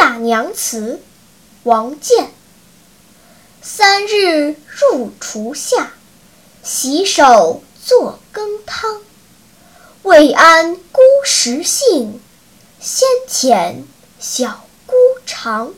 《大娘词》，王建。三日入厨下，洗手作羹汤。未谙姑食性，先遣小姑尝。